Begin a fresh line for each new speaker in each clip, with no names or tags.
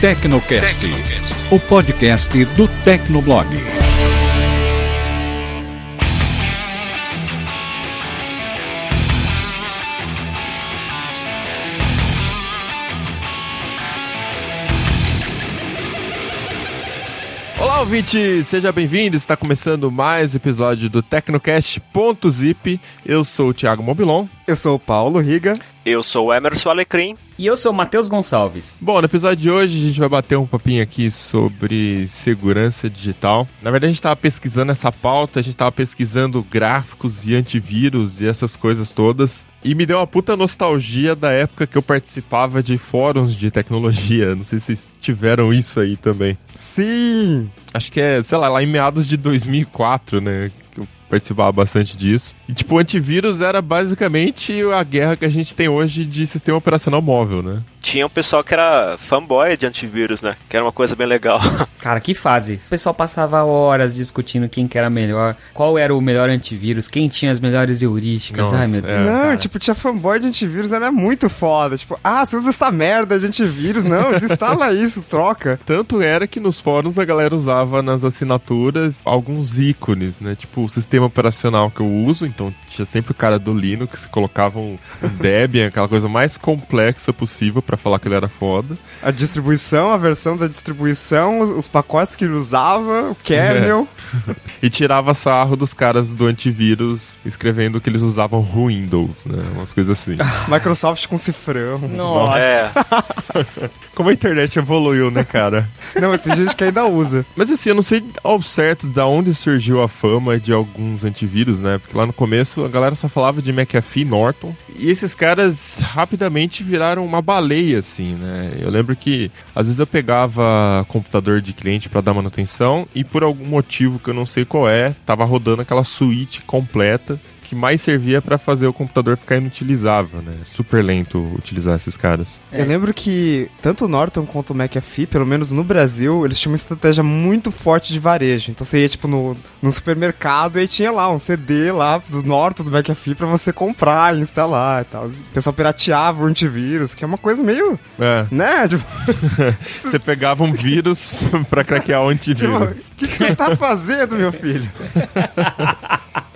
Tecnocast, o podcast do Tecnoblog.
Olá, ouvinte! Seja bem-vindo! Está começando mais um episódio do Tecnocast.zip. Eu sou o Thiago Mobilon.
Eu sou o Paulo Riga.
Eu sou o Emerson Alecrim.
E eu sou o Matheus Gonçalves.
Bom, no episódio de hoje a gente vai bater um papinho aqui sobre segurança digital. Na verdade, a gente estava pesquisando essa pauta, a gente estava pesquisando gráficos e antivírus e essas coisas todas. E me deu uma puta nostalgia da época que eu participava de fóruns de tecnologia. Não sei se vocês tiveram isso aí também.
Sim!
Acho que é, sei lá, lá em meados de 2004, né? Participava bastante disso. E, tipo, o antivírus era basicamente a guerra que a gente tem hoje de sistema operacional móvel, né?
Tinha um pessoal que era fanboy de antivírus, né? Que era uma coisa bem legal.
Cara, que fase. O pessoal passava horas discutindo quem que era melhor, qual era o melhor antivírus, quem tinha as melhores heurísticas.
Nossa,
Ai, meu Deus.
É,
não,
cara.
tipo, tinha fanboy de antivírus, era muito foda. Tipo, ah, você usa essa merda de antivírus. Não, desinstala isso, troca.
Tanto era que nos fóruns a galera usava nas assinaturas alguns ícones, né? Tipo, o sistema operacional que eu uso, então tinha sempre o cara do Linux, colocava um, um Debian, aquela coisa mais complexa possível pra falar que ele era foda.
A distribuição, a versão da distribuição, os, os pacotes que ele usava, o kernel.
E tirava sarro dos caras do antivírus, escrevendo que eles usavam Windows, né? Umas coisas assim.
Microsoft com cifrão.
Nossa.
É.
Como a internet evoluiu, né, cara?
Não, mas tem gente que ainda usa.
Mas assim, eu não sei ao certo da onde surgiu a fama de alguns antivírus, né? Porque lá no começo a galera só falava de McAfee Norton. E esses caras rapidamente viraram uma baleia, assim, né? Eu lembro que às vezes eu pegava computador de cliente pra dar manutenção e por algum motivo que eu não sei qual é, tava rodando aquela suíte completa que mais servia pra fazer o computador ficar inutilizável, né? Super lento utilizar esses caras.
É.
Eu lembro que tanto o Norton quanto o McAfee, pelo menos no Brasil, eles tinham uma estratégia muito forte de varejo. Então você ia, tipo, no, no supermercado e tinha lá um CD lá do Norton, do McAfee, pra você comprar e instalar e tal. O pessoal pirateava o antivírus, que é uma coisa meio,
É,
né? Tipo,
você pegava um vírus pra craquear o
tipo,
antivírus.
o que, que você tá fazendo, meu filho?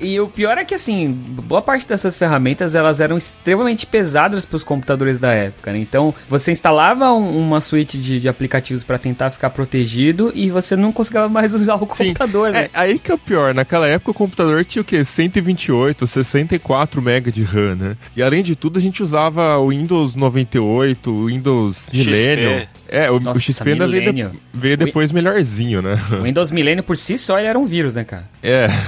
E o pior é que, assim, boa parte dessas ferramentas, elas eram extremamente pesadas para os computadores da época, né? Então, você instalava um- uma suíte de, de aplicativos para tentar ficar protegido e você não conseguia mais usar o
Sim.
computador, né?
É, aí que é o pior. Naquela época o computador tinha o quê? 128, 64 MB de RAM, né? E além de tudo a gente usava o Windows 98, o Windows Millennium. É, o, o
Nossa,
XP ainda veio, de- veio depois melhorzinho, né?
O Windows Millennium por si só era um vírus, né, cara?
É.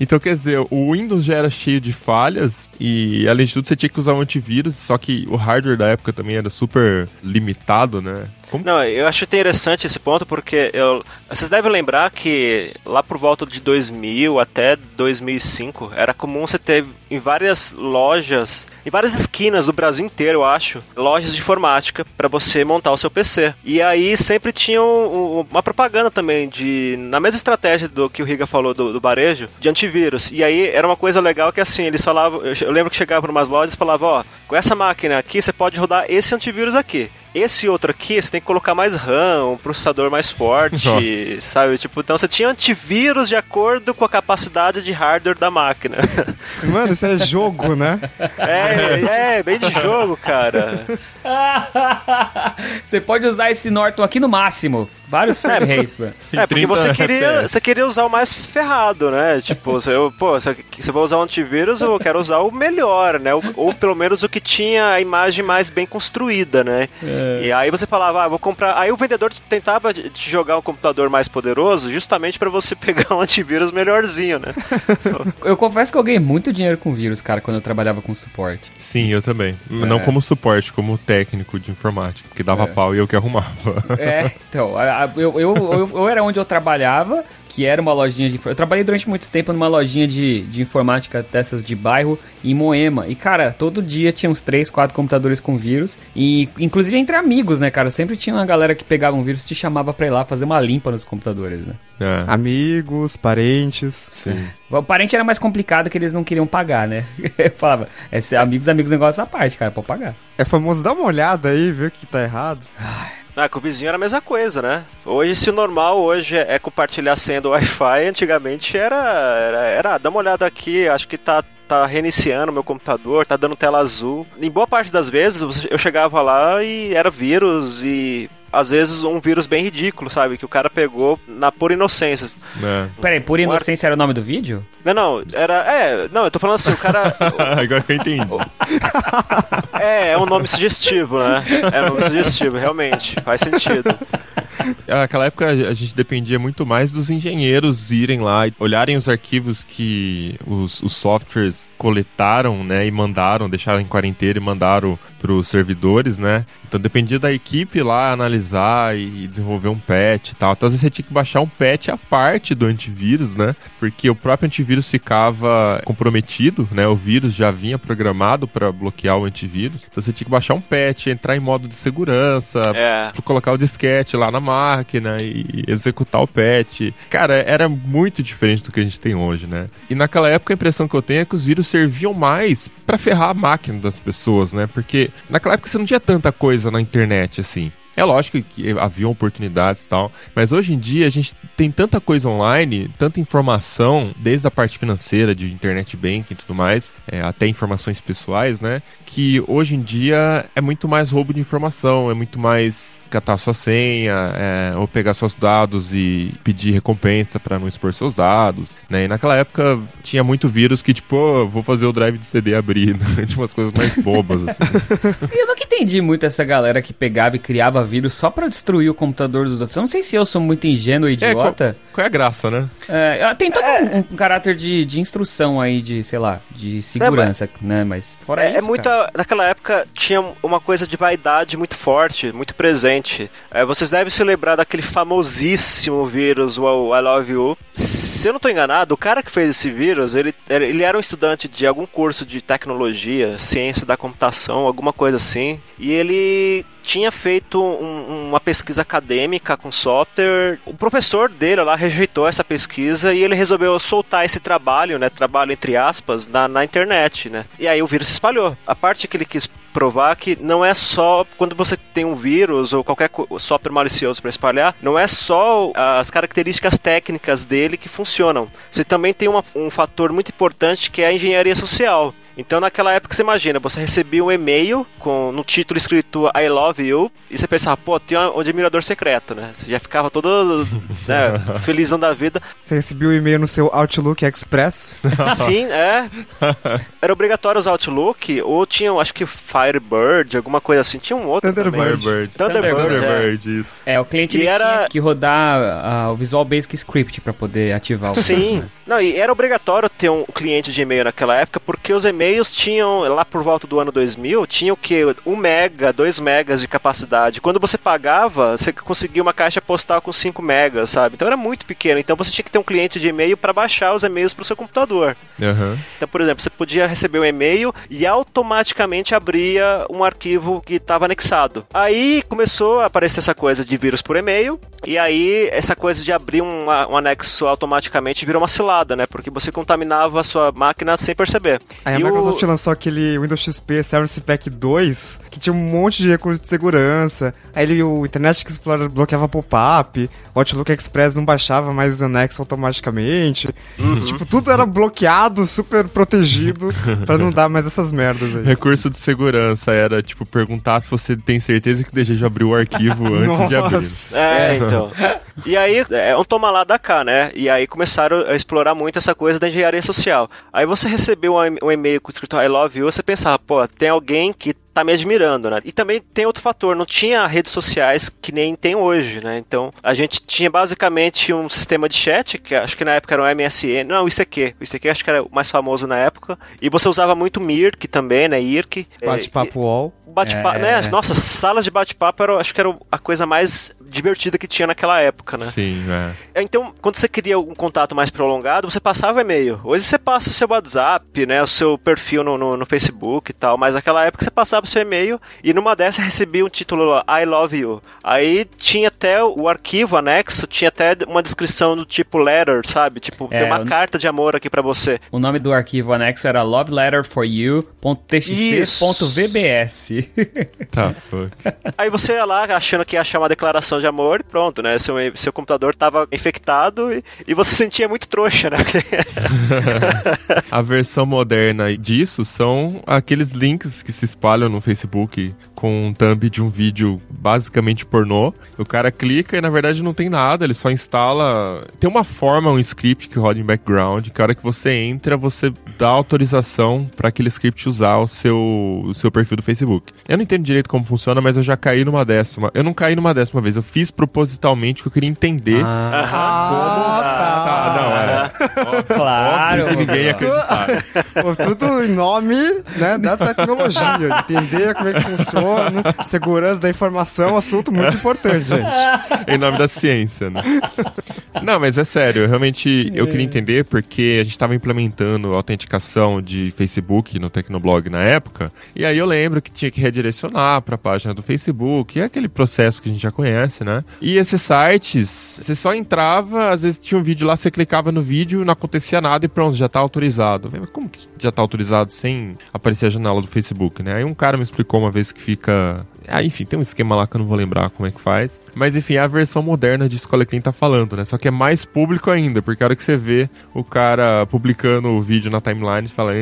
Então, quer dizer, o Windows já era cheio de falhas e, além de tudo, você tinha que usar um antivírus, só que o hardware da época também era super limitado, né? Como...
Não, eu acho interessante esse ponto porque eu, vocês devem lembrar que lá por volta de 2000 até 2005 era comum você ter em várias lojas, em várias esquinas do Brasil inteiro, eu acho, lojas de informática para você montar o seu PC. E aí sempre tinha um- uma propaganda também de na mesma estratégia do que o Riga falou do, do varejo, de antivírus. E aí era uma coisa legal que assim, eles falavam, eu, eu lembro que chegava em umas lojas e falava, ó, com essa máquina aqui você pode rodar esse antivírus aqui. Esse outro aqui, você tem que colocar mais RAM, um processador mais forte,
Nossa.
sabe? Tipo, então você tinha antivírus de acordo com a capacidade de hardware da máquina.
Mano, isso é jogo, né?
é, é, bem de jogo, cara.
você pode usar esse Norton aqui no máximo. Vários frame rates, mano.
É, porque
30
você queria, você queria usar o mais ferrado, né? Tipo, você, eu- pô, você, você vai usar um antivírus, eu quero usar o melhor, né? Ou, ou pelo menos o que tinha a imagem mais bem construída, né? E aí você falava, ah, vou comprar. Aí o vendedor tentava te jogar um computador mais poderoso justamente pra você pegar um antivírus melhorzinho, né?
Eu confesso que eu ganhei muito dinheiro com vírus, cara, quando eu trabalhava com suporte.
Sim, eu também. Não como suporte, como técnico de informática, porque dava pau e eu que arrumava.
É, então, a- a- eu, eu, eu, eu era onde eu trabalhava, que era uma lojinha de. Eu trabalhei durante muito tempo numa lojinha de, de informática dessas de bairro em Moema. E, cara, todo dia tinha uns 3, 4 computadores com vírus. E, inclusive, entre amigos, né, cara? Sempre tinha uma galera que pegava um vírus e te chamava pra ir lá fazer uma limpa nos computadores, né?
É,
Amigos, parentes.
sim.
O parente era mais complicado que eles não queriam pagar, né? Eu falava, é, amigos, amigos, negócio à parte, cara, pode pagar.
É famoso, dá uma olhada aí, ver o que tá errado.
Ah, com o vizinho era a mesma coisa, né? Hoje, se o normal hoje é compartilhar senha do Wi-Fi, antigamente era, era, era, dá uma olhada aqui, acho que tá tá reiniciando meu computador, tá dando tela azul. Em boa parte das vezes eu chegava lá e era vírus e às vezes um vírus bem ridículo, sabe? Que o cara pegou na pura inocência.
É. Peraí, pura inocência era o nome do vídeo?
Não, não, era. É, não, eu tô falando assim, o cara.
Agora eu entendi.
é, é um nome sugestivo, né? É um nome sugestivo, realmente. Faz sentido.
Naquela época a gente dependia muito mais dos engenheiros irem lá e olharem os arquivos que os, os softwares coletaram, né, e mandaram, deixaram em quarentena e mandaram para os servidores, né? Então dependia da equipe lá analisar e desenvolver um patch e tal. Então às vezes você tinha que baixar um patch à parte do antivírus, né? Porque o próprio antivírus ficava comprometido, né? O vírus já vinha programado para bloquear o antivírus. Então você tinha que baixar um patch, entrar em modo de segurança, é. colocar o disquete lá na máquina e executar o patch. Cara, era muito diferente do que a gente tem hoje, né? E naquela época a impressão que eu tenho é que os vírus serviam mais para ferrar a máquina das pessoas, né? Porque naquela época você não tinha tanta coisa na internet assim. É lógico que havia oportunidades e tal, mas hoje em dia a gente tem tanta coisa online, tanta informação, desde a parte financeira, de internet banking e tudo mais, é, até informações pessoais, né? Que hoje em dia é muito mais roubo de informação, é muito mais catar sua senha, é, ou pegar seus dados e pedir recompensa para não expor seus dados, né? E naquela época tinha muito vírus que, tipo, oh, vou fazer o drive de CD abrir, né? Tinha umas coisas mais bobas, assim.
Eu nunca entendi muito essa galera que pegava e criava vírus só pra destruir o computador dos outros. Eu não sei se eu sou muito ingênuo e é, idiota.
É, qual, qual, é a graça, né?
É, tem todo é. um, um, caráter de, de instrução aí, de, sei lá, de segurança, mas, né? Mas fora
é,
isso. É
muita. Cara. Naquela época tinha uma coisa de vaidade muito forte, muito presente. É, vocês devem se lembrar daquele famosíssimo vírus, o I Love You. Se eu não tô enganado, o cara que fez esse vírus, ele, ele era um estudante de algum curso de tecnologia, ciência da computação, alguma coisa assim. E ele tinha feito um, uma pesquisa acadêmica com software. O professor dele lá rejeitou essa pesquisa e ele resolveu soltar esse trabalho, né? Trabalho entre aspas, na, na internet, né? E aí o vírus se espalhou. A parte que ele quis provar que não é só quando você tem um vírus ou qualquer software malicioso para espalhar, não é só as características técnicas dele que funcionam. Você também tem uma, um fator muito importante que é a engenharia social. Então, naquela época, você imagina, você recebia um e-mail com no título escrito I love you, e você pensava, pô, tem um admirador secreto, né? Você já ficava todo né, felizão da vida.
Você recebia o um e-mail no seu Outlook Express?
Sim, é. Era obrigatório usar Outlook, ou tinha, acho que Firebird, alguma coisa assim. Tinha um outro
Thunderbird.
Também.
Thunderbird. Thunderbird, é. isso.
É, o cliente ele era... tinha que rodar uh, o Visual Basic Script para poder ativar o
Sim. Né? Não, e era obrigatório ter um cliente de e-mail naquela época, porque os e-mails tinham, lá por volta do ano 2000, tinham o que? 1 mega, 2 megas de capacidade. Quando você pagava, você conseguia uma caixa postal com 5 megas, sabe? Então era muito pequeno. Então você tinha que ter um cliente de e-mail para baixar os e-mails para o seu computador.
Uhum.
Então, por exemplo, você podia receber um e-mail e automaticamente abria um arquivo que estava anexado. Aí começou a aparecer essa coisa de vírus por e-mail, e aí essa coisa de abrir um, um anexo automaticamente virou uma cilada né? Porque você contaminava a sua máquina sem perceber.
Aí e a Microsoft o... lançou aquele Windows XP Service Pack 2, que tinha um monte de recursos de segurança. Aí ele, o Internet Explorer bloqueava pop-up, o Outlook Express não baixava mais anexo automaticamente. Uhum. Tipo, tudo era bloqueado, super protegido, para não dar mais essas merdas aí.
Recurso de segurança era, tipo, perguntar se você tem certeza que deseja abrir o arquivo antes de abrir.
É, então. E aí, é um toma lá da cá, né? E aí começaram a explorar explorar muito essa coisa da engenharia social. Aí você recebeu um e-mail com escrito I love you, você pensava, pô, tem alguém que tá me admirando, né? E também tem outro fator, não tinha redes sociais que nem tem hoje, né? Então, a gente tinha basicamente um sistema de chat, que acho que na época era o MSN, não, o ICQ. O ICQ acho que era o mais famoso na época. E você usava muito Mirk também, né? IRC.
Bate-papo UOL.
Bate-papo, é, né? É. Nossa, salas de bate-papo era, acho que era a coisa mais divertida que tinha naquela época, né?
Sim, é.
Então, quando você queria um contato mais prolongado, você passava e-mail. Hoje você passa o seu WhatsApp, né? O seu perfil no, no, no Facebook e tal, mas naquela época você passava seu e-mail e numa dessas recebia um título lá, I love you. Aí tinha até o arquivo anexo, tinha até uma descrição do tipo letter, sabe? Tipo,
É,
tem uma
eu-
carta de amor aqui pra você.
O nome do arquivo anexo era loveletterforyou.txt.vbs.
Tá, fuck.
Aí você ia lá achando que ia achar uma declaração de amor e pronto, né? Seu, seu computador tava infectado e, e você se sentia muito trouxa, né?
A versão moderna disso são aqueles links que se espalham no Facebook com um thumb de um vídeo basicamente pornô. O cara clica e na verdade não tem nada, ele só instala. Tem uma forma, um script que roda em background, que a hora que você entra, você dá autorização para aquele script usar o seu, o seu perfil do Facebook. Eu não entendo direito como funciona, mas eu já caí numa décima. Eu não caí numa décima vez, eu fiz propositalmente que eu queria entender.
Ah,
Tá, não, é.
Claro.
Óbvio que ninguém ia acreditar.
Pô, tudo em nome né, da tecnologia. Entender como é que funciona, segurança da informação, assunto muito importante, gente.
em nome da ciência, né? Não, mas é sério, realmente eu queria entender porque a gente estava implementando autenticação de Facebook no Tecnoblog na época, e aí eu lembro que tinha que redirecionar para a página do Facebook, é aquele processo que a gente já conhece, né? E esses sites, você só entrava, às vezes tinha um vídeo lá, você clicava no vídeo, não acontecia nada e pronto, já tá autorizado. Mas como que já tá autorizado sem aparecer a janela do Facebook, né? Aí um cara me explicou uma vez que fica ah, enfim, tem um esquema lá que eu não vou lembrar como é que faz. Mas enfim, é a versão moderna disso que o Alecrim tá falando, né? Só que é mais público ainda, porque a hora que você vê o cara publicando o vídeo na timeline, você fala,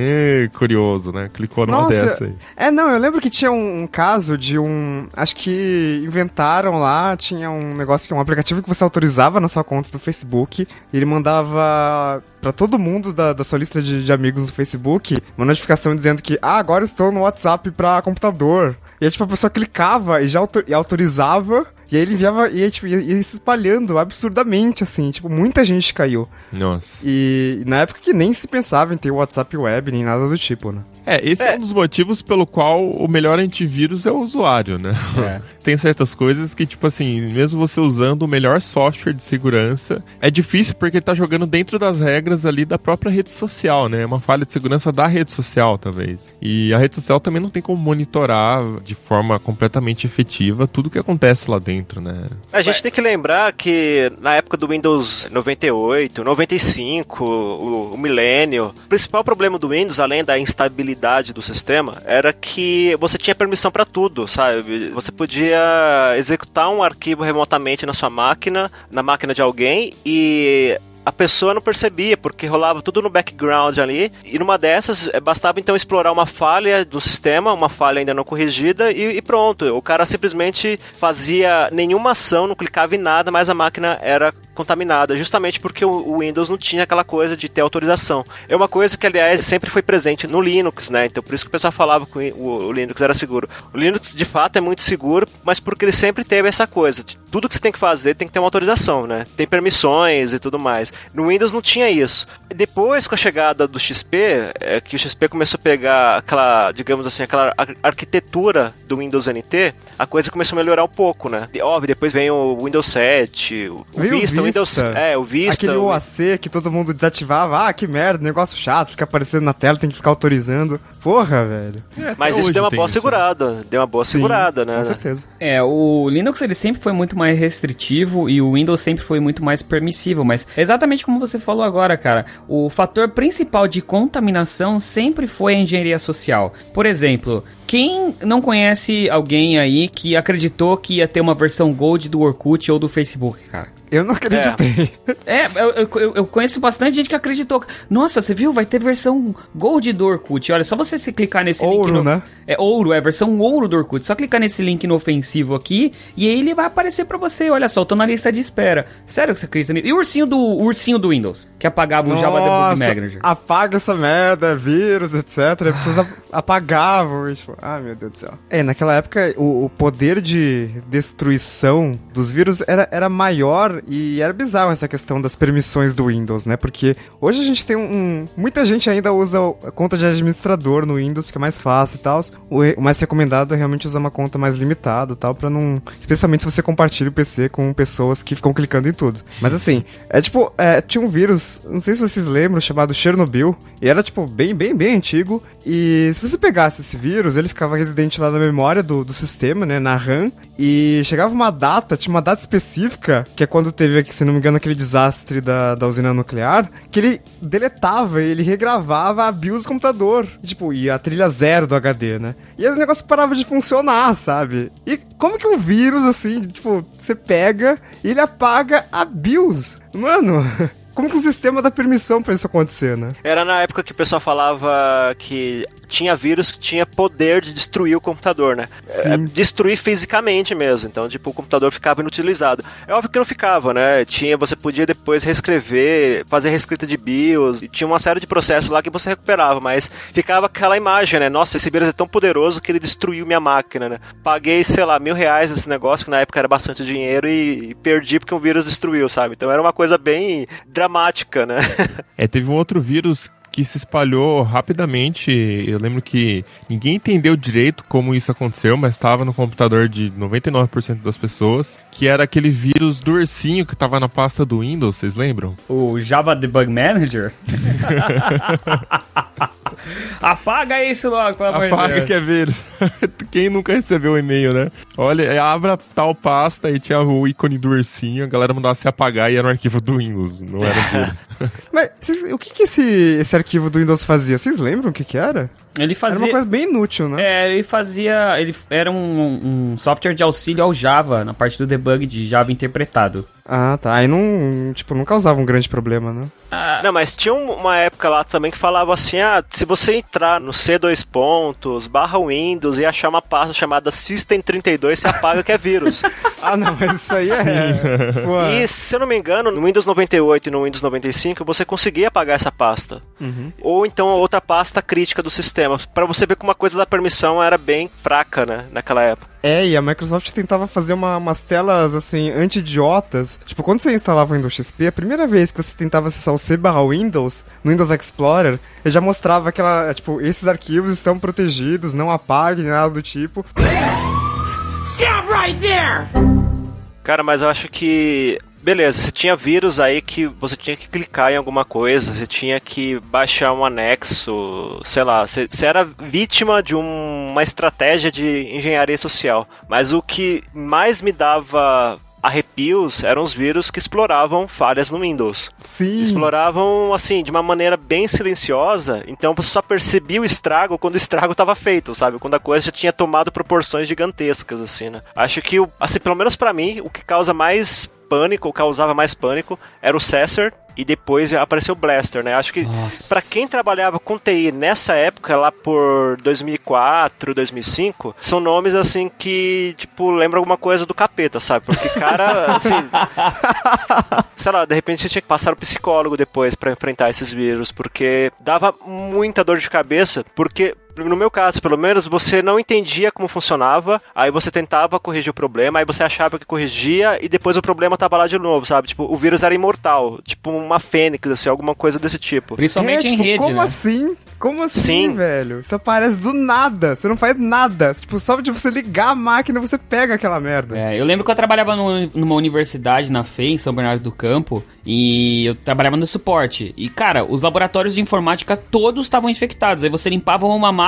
curioso, né? Clicou numa dessa aí.
É, não, eu lembro que tinha um, um caso de um. Acho que inventaram lá, tinha um negócio que é um aplicativo que você autorizava na sua conta do Facebook. E ele mandava pra todo mundo da, da sua lista de, de amigos no Facebook uma notificação dizendo que, ah, agora estou no WhatsApp pra computador. E aí, tipo, a pessoa clicava e já auto- e autorizava. E aí ele enviava, e tipo, ia, ia se espalhando absurdamente, assim. Tipo, muita gente caiu.
Nossa.
E, e na época que nem se pensava em ter WhatsApp web, nem nada do tipo, né?
É, esse é. um dos motivos pelo qual o melhor antivírus é o usuário, né?
É.
Tem certas coisas que, tipo assim, mesmo você usando o melhor software de segurança, é difícil porque ele tá jogando dentro das regras ali da própria rede social, né? É uma falha de segurança da rede social, talvez. E a rede social também não tem como monitorar de forma completamente efetiva tudo que acontece lá dentro, né?
A gente tem que lembrar que na época do Windows 98, 95, o, o milênio, o principal problema do Windows, além da instabilidade do sistema, era que você tinha permissão para tudo, sabe? Você podia executar um arquivo remotamente na sua máquina, na máquina de alguém e a pessoa não percebia, porque rolava tudo no background ali, e numa dessas eh, bastava então explorar uma falha do sistema, uma falha ainda não corrigida, e, e pronto. O cara simplesmente fazia nenhuma ação, não clicava em nada, mas a máquina era contaminada, justamente porque o, Windows não tinha aquela coisa de ter autorização. É uma coisa que, aliás, sempre foi presente no Linux, né? Então por isso que o pessoal falava que o, Linux era seguro. O Linux, de fato, é muito seguro, mas porque ele sempre teve essa coisa. de Tudo que você tem que fazer tem que ter uma autorização, né? Tem permissões e tudo mais. No Windows não tinha isso. Depois, com a chegada do XP, é que o XP começou a pegar aquela, digamos assim, aquela ar- arquitetura do Windows NT, a coisa começou a melhorar um pouco, né? E, óbvio, depois vem o Windows 7, o, o Vista, o Windows, é, o Vista,
Aquele
o-
OAC que todo mundo desativava. Ah, que merda, negócio chato, fica aparecendo na tela, tem que ficar autorizando. Porra, velho.
Mas
Até
isso deu uma boa
isso, né?
segurada, deu uma boa
Sim,
segurada, né?
Com certeza.
É, o Linux ele sempre foi muito mais restritivo e o Windows sempre foi muito mais permissivo, mas exatamente como você falou agora, cara, o fator principal de contaminação sempre foi a engenharia social. Por exemplo, quem não conhece alguém aí que acreditou que ia ter uma versão Gold do Orkut ou do Facebook, cara?
Eu não acreditei.
É, eu, eu- eu conheço bastante gente que acreditou. Nossa, você viu? Vai ter versão Gold do Orkut. Olha, só você se clicar nesse link.
Ouro, né?
É ouro, é a versão ouro do Orkut. Só clicar nesse link inofensivo aqui e aí ele vai aparecer pra você. Olha só, eu tô na lista de espera. Sério que você acredita nisso? E o ursinho do, o ursinho do Windows, que apagava o Java Debug Manager.
apaga essa merda, é vírus, etc. As pessoas ap- apagavam. tipo, ah, meu Deus do céu. É, naquela época o, o poder de destruição dos vírus era, era maior e era bizarro essa questão das permissões do Windows, né? Porque hoje a gente tem um. muita gente ainda usa a conta de administrador no Windows, porque é mais fácil e tal. O mais recomendado é realmente usar uma conta mais limitada e tal, pra não. Especialmente se você compartilha o PC com pessoas que ficam clicando em tudo. Mas assim, é tipo, é, tinha um vírus, não sei se vocês lembram, chamado Chernobyl. E era, tipo, bem, bem, bem antigo. E se você pegasse esse vírus, ele ficava residente lá na memória do, do sistema, né, na RAM, e chegava uma data, tinha uma data específica, que é quando teve, se não me engano, aquele desastre da, da usina nuclear, que ele deletava, ele regravava a BIOS do computador. Tipo, e a trilha zero do HD, né? E aí o negócio parava de funcionar, sabe? E como que um vírus, assim, tipo, você pega e ele apaga a BIOS? Mano... Como que o sistema dá permissão para isso acontecer, né?
Era na época que o pessoal falava que tinha vírus que tinha poder de destruir o computador, né? É, destruir fisicamente mesmo. Então, tipo, o computador ficava inutilizado. É óbvio que não ficava, né? Tinha, você podia depois reescrever, fazer reescrita de BIOS, e tinha uma série de processos lá que você recuperava, mas ficava aquela imagem, né? Nossa, esse vírus é tão poderoso que ele destruiu minha máquina, né? Paguei, sei lá, mil reais nesse negócio, que na época era bastante dinheiro, e, e perdi porque um vírus destruiu, sabe? Então era uma coisa bem dramática, né?
é, teve um outro vírus que se espalhou rapidamente. Eu lembro que ninguém entendeu direito como isso aconteceu, mas estava no computador de 99% das pessoas, que era aquele vírus do ursinho que estava na pasta do Windows, vocês lembram?
O Java Debug Manager? Apaga isso logo, pelo amor de Deus.
Apaga que é vírus. Quem nunca recebeu o um e-mail, né? Olha, abra tal pasta e tinha o ícone do ursinho, a galera mandava se apagar e era um arquivo do Windows, não era vírus.
Mas o que, que esse, esse arquivo do Windows fazia? Vocês lembram o que que era?
Ele fazia.
Era uma coisa bem inútil, né?
É, ele fazia. Ele era um, um software de auxílio ao Java, na parte do debug de Java interpretado.
Ah, tá. Aí não, tipo, não causava um grande problema, né?
Ah. Não, mas tinha uma época lá também que falava assim, ah, se você entrar no C2 pontos, barra Windows e achar uma pasta chamada System32, você apaga que é vírus.
ah, não, mas isso aí é...
e, se eu não me engano, no Windows 98 e no Windows 95, você conseguia apagar essa pasta. Uhum. Ou então outra pasta crítica do sistema, para você ver como uma coisa da permissão era bem fraca, né, naquela época.
É, e a Microsoft tentava fazer uma, umas telas, assim, anti-idiotas. Tipo, quando você instalava o Windows XP, a primeira vez que você tentava acessar o C barra Windows, no Windows Explorer, ele já mostrava aquela, tipo, esses arquivos estão protegidos, não apague, nada do tipo. Stop right
there! Cara, mas eu acho que beleza, você tinha vírus aí que você tinha que clicar em alguma coisa, você tinha que baixar um anexo, sei lá, você, você era vítima de um, uma estratégia de engenharia social. Mas o que mais me dava arrepios eram os vírus que exploravam falhas no Windows.
Sim.
Exploravam, assim, de uma maneira bem silenciosa, então você só percebia o estrago quando o estrago estava feito, sabe? Quando a coisa já tinha tomado proporções gigantescas, assim, né? Acho que, assim, pelo menos para mim, o que causa mais pânico, causava mais pânico, era o Cessor e depois apareceu o Blaster, né? Acho que para quem trabalhava com TI nessa época, lá por 2004, 2005, são nomes assim que, tipo, lembram alguma coisa do capeta, sabe? Porque, cara, assim. sei lá, de repente você tinha que passar o psicólogo depois para enfrentar esses vírus, porque dava muita dor de cabeça, porque no meu caso, pelo menos, você não entendia como funcionava, aí você tentava corrigir o problema, aí você achava que corrigia e depois o problema tava lá de novo, sabe? Tipo, o vírus era imortal, tipo uma fênix, assim, alguma coisa desse tipo.
Principalmente
é,
tipo, em rede,
como
né?
assim? Como assim,
Sim.
velho? Isso aparece do nada. Você não faz nada. Tipo, só de você ligar a máquina, você pega aquela merda.
É, eu lembro que eu trabalhava no, numa universidade na FEI, em São Bernardo do Campo, e eu trabalhava no suporte. E, cara, os laboratórios de informática todos estavam infectados. Aí você limpava uma máquina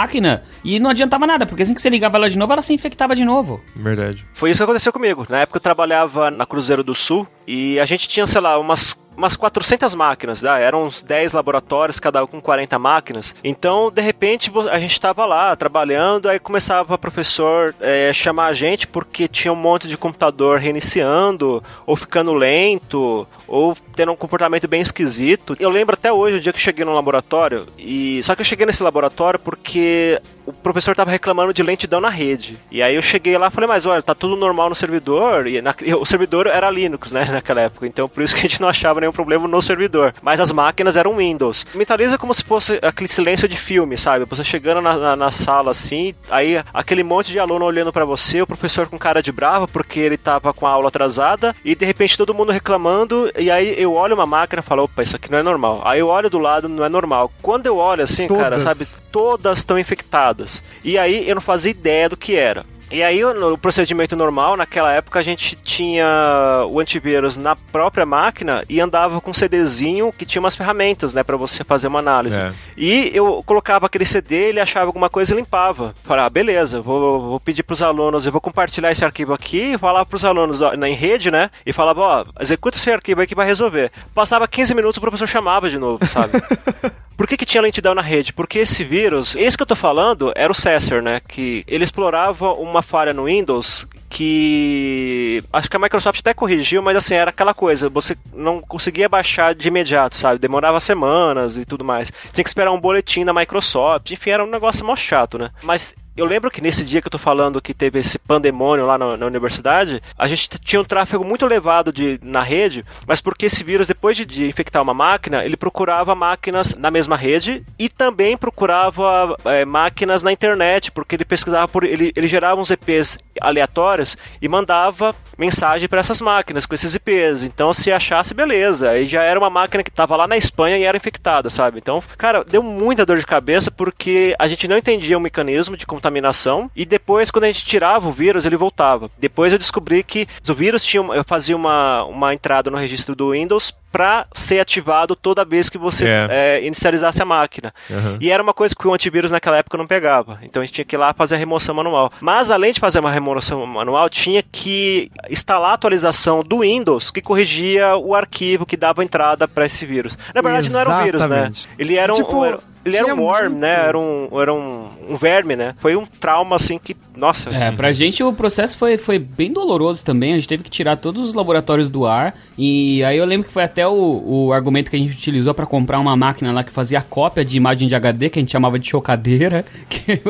e não adiantava nada, porque assim que você ligava ela de novo, ela se infectava de novo.
Verdade.
Foi isso que aconteceu comigo. Na época eu trabalhava na Cruzeiro do Sul e a gente tinha, sei lá, umas umas 400 máquinas, né? eram uns 10 laboratórios, cada um com 40 máquinas. Então, de repente, a gente estava lá trabalhando, aí começava o professor é, chamar a gente porque tinha um monte de computador reiniciando, ou ficando lento, ou tendo um comportamento bem esquisito. Eu lembro até hoje o dia que eu cheguei no laboratório, e só que eu cheguei nesse laboratório porque o professor estava reclamando de lentidão na rede. E aí eu cheguei lá e falei, mas olha, tá tudo normal no servidor. E na, o servidor era Linux, né, naquela época. Então por isso que a gente não achava nenhum problema no servidor. Mas as máquinas eram Windows. Mentaliza como se fosse aquele silêncio de filme, sabe? Você chegando na, na, na sala assim, aí aquele monte de aluno olhando para você, o professor com cara de brava porque ele tava com a aula atrasada. E de repente todo mundo reclamando. E aí eu olho uma máquina e falo, opa, isso aqui não é normal. Aí eu olho do lado, não é normal. Quando eu olho assim,
Todas.
cara, sabe? Todas estão infectadas. E aí eu não fazia ideia do que era. E aí, no procedimento normal, naquela época, a gente tinha o antivírus na própria máquina e andava com um CDzinho que tinha umas ferramentas, né, para você fazer uma análise.
É.
E eu colocava aquele CD, ele achava alguma coisa e limpava. Falei, ah, beleza, vou, vou pedir pros alunos, eu vou compartilhar esse arquivo aqui, falar pros alunos ó, na em rede, né, e falava, ó, executa esse arquivo aí que vai resolver. Passava 15 minutos, o professor chamava de novo, sabe? Por que, que tinha lentidão na rede? Porque esse vírus, esse que eu tô falando, era o Cesar, né? Que ele explorava uma falha no Windows que acho que a Microsoft até corrigiu, mas assim, era aquela coisa, você não conseguia baixar de imediato, sabe? Demorava semanas e tudo mais. Tinha que esperar um boletim da Microsoft, enfim, era um negócio mó chato, né? Mas eu lembro que nesse dia que eu tô falando que teve esse pandemônio lá na, na universidade, a gente tinha um tráfego muito elevado de, na rede, mas porque esse vírus, depois de, de infectar uma máquina, ele procurava máquinas na mesma rede e também procurava é, máquinas na internet, porque ele pesquisava por. Ele, ele gerava uns IPs aleatórios e mandava mensagem para essas máquinas com esses IPs. Então, se achasse, beleza. Aí já era uma máquina que tava lá na Espanha e era infectada, sabe? Então, cara, deu muita dor de cabeça porque a gente não entendia o mecanismo de contaminação e depois, quando a gente tirava o vírus, ele voltava. Depois eu descobri que o vírus tinha, eu fazia uma, uma entrada no registro do Windows para ser ativado toda vez que você
É.
é, inicializasse a máquina.
Uhum.
E era uma coisa que o antivírus naquela época não pegava. Então a gente tinha que ir lá fazer a remoção manual. Mas além de fazer uma remoção manual, tinha que instalar a atualização do Windows que corrigia o arquivo que dava entrada para esse vírus. Na verdade, não era um vírus, né?
Exatamente.
Ele era um.
Tipo,
era- ele era um worm, né? Era um, era um, um verme, né? Foi um trauma assim que. Nossa.
É, pra gente o processo foi, foi bem doloroso também. A gente teve que tirar todos os laboratórios do ar. E aí eu lembro que foi até o, o argumento que a gente utilizou pra comprar uma máquina lá que fazia cópia de imagem de HD, que a gente chamava de chocadeira. Que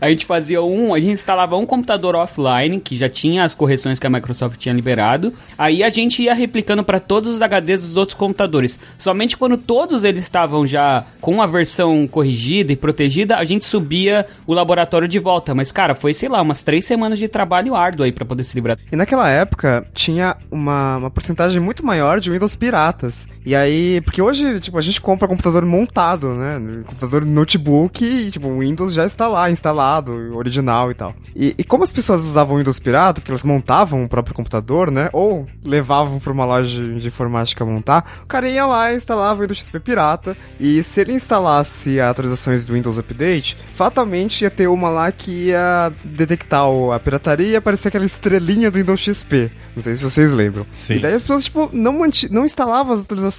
a gente fazia um, a gente instalava um computador offline, que já tinha as correções que a Microsoft tinha liberado. Aí a gente ia replicando pra todos os HDs dos outros computadores. Somente quando todos eles estavam já com a versão corrigida e protegida, a gente subia o laboratório de volta. Mas, cara, foi, sei lá, umas três semanas de trabalho árduo aí pra poder se livrar.
E naquela época tinha uma, uma porcentagem muito maior de Windows piratas. E aí, porque hoje, tipo, a gente compra computador montado, né? Computador notebook e, tipo, o Windows já está lá, instalado, original e tal. E, e como as pessoas usavam Windows pirata, porque elas montavam o próprio computador, né? Ou levavam pra uma loja de informática montar, o cara ia lá e instalava o Windows XP pirata. E se ele instalasse atualizações do Windows Update, fatalmente ia ter uma lá que ia detectar a pirataria e aparecer aquela estrelinha do Windows XP. Não sei se vocês lembram.
Sim.
E daí as pessoas, tipo, não, não instalavam as atualizações,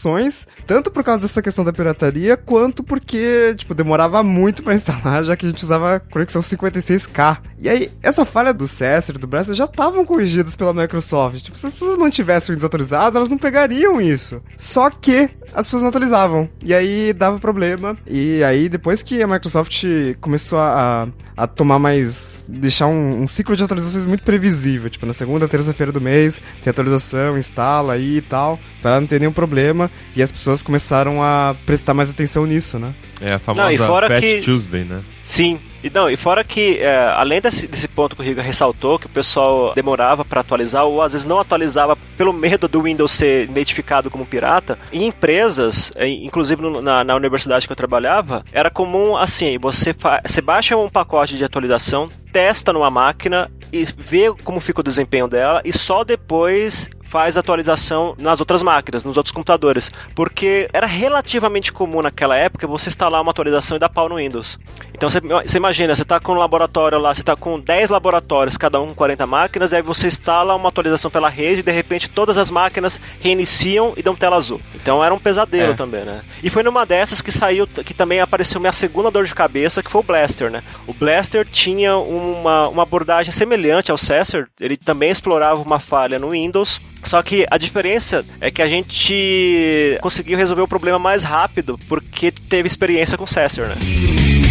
tanto por causa dessa questão da pirataria, quanto porque, tipo, demorava muito pra instalar, já que a gente usava conexão 56K. E aí, essa falha do Cesar e do Brasa já estavam corrigidas pela Microsoft. Tipo, se as pessoas mantivessem o Windows atualizados, elas não pegariam isso. Só que as pessoas não atualizavam. E aí dava problema. E aí, depois que a Microsoft começou a, a tomar mais. deixar um, um ciclo de atualizações muito previsível. Tipo, na segunda, terça-feira do mês, tem atualização, instala aí e tal. Pra não ter nenhum problema. E as pessoas começaram a prestar mais atenção nisso, né?
É a famosa
Não, fora
Fat
que-
Tuesday, né?
Sim. E não, e fora que, é, além desse, desse ponto que o Riga ressaltou, que o pessoal demorava para atualizar, ou às vezes não atualizava pelo medo do Windows ser identificado como pirata, em empresas, é, inclusive no- na, na universidade que eu trabalhava, era comum assim: você, fa- você baixa um pacote de atualização, testa numa máquina e vê como fica o desempenho dela, e só depois faz atualização nas outras máquinas, nos outros computadores. Porque era relativamente comum naquela época você instalar uma atualização e dar pau no Windows. Então você, imagina, você está com um laboratório lá, você está com 10 laboratórios, cada um com 40 máquinas, e aí você instala uma atualização pela rede e de repente todas as máquinas reiniciam e dão tela azul. Então era um pesadelo
É.
também, né? E foi numa dessas que saiu, que também apareceu minha segunda dor de cabeça, que foi o Blaster, né? O Blaster tinha uma, uma abordagem semelhante ao Cesar, ele também explorava uma falha no Windows, só que a diferença é que a gente conseguiu resolver o problema mais rápido porque teve experiência com o Cesar, né?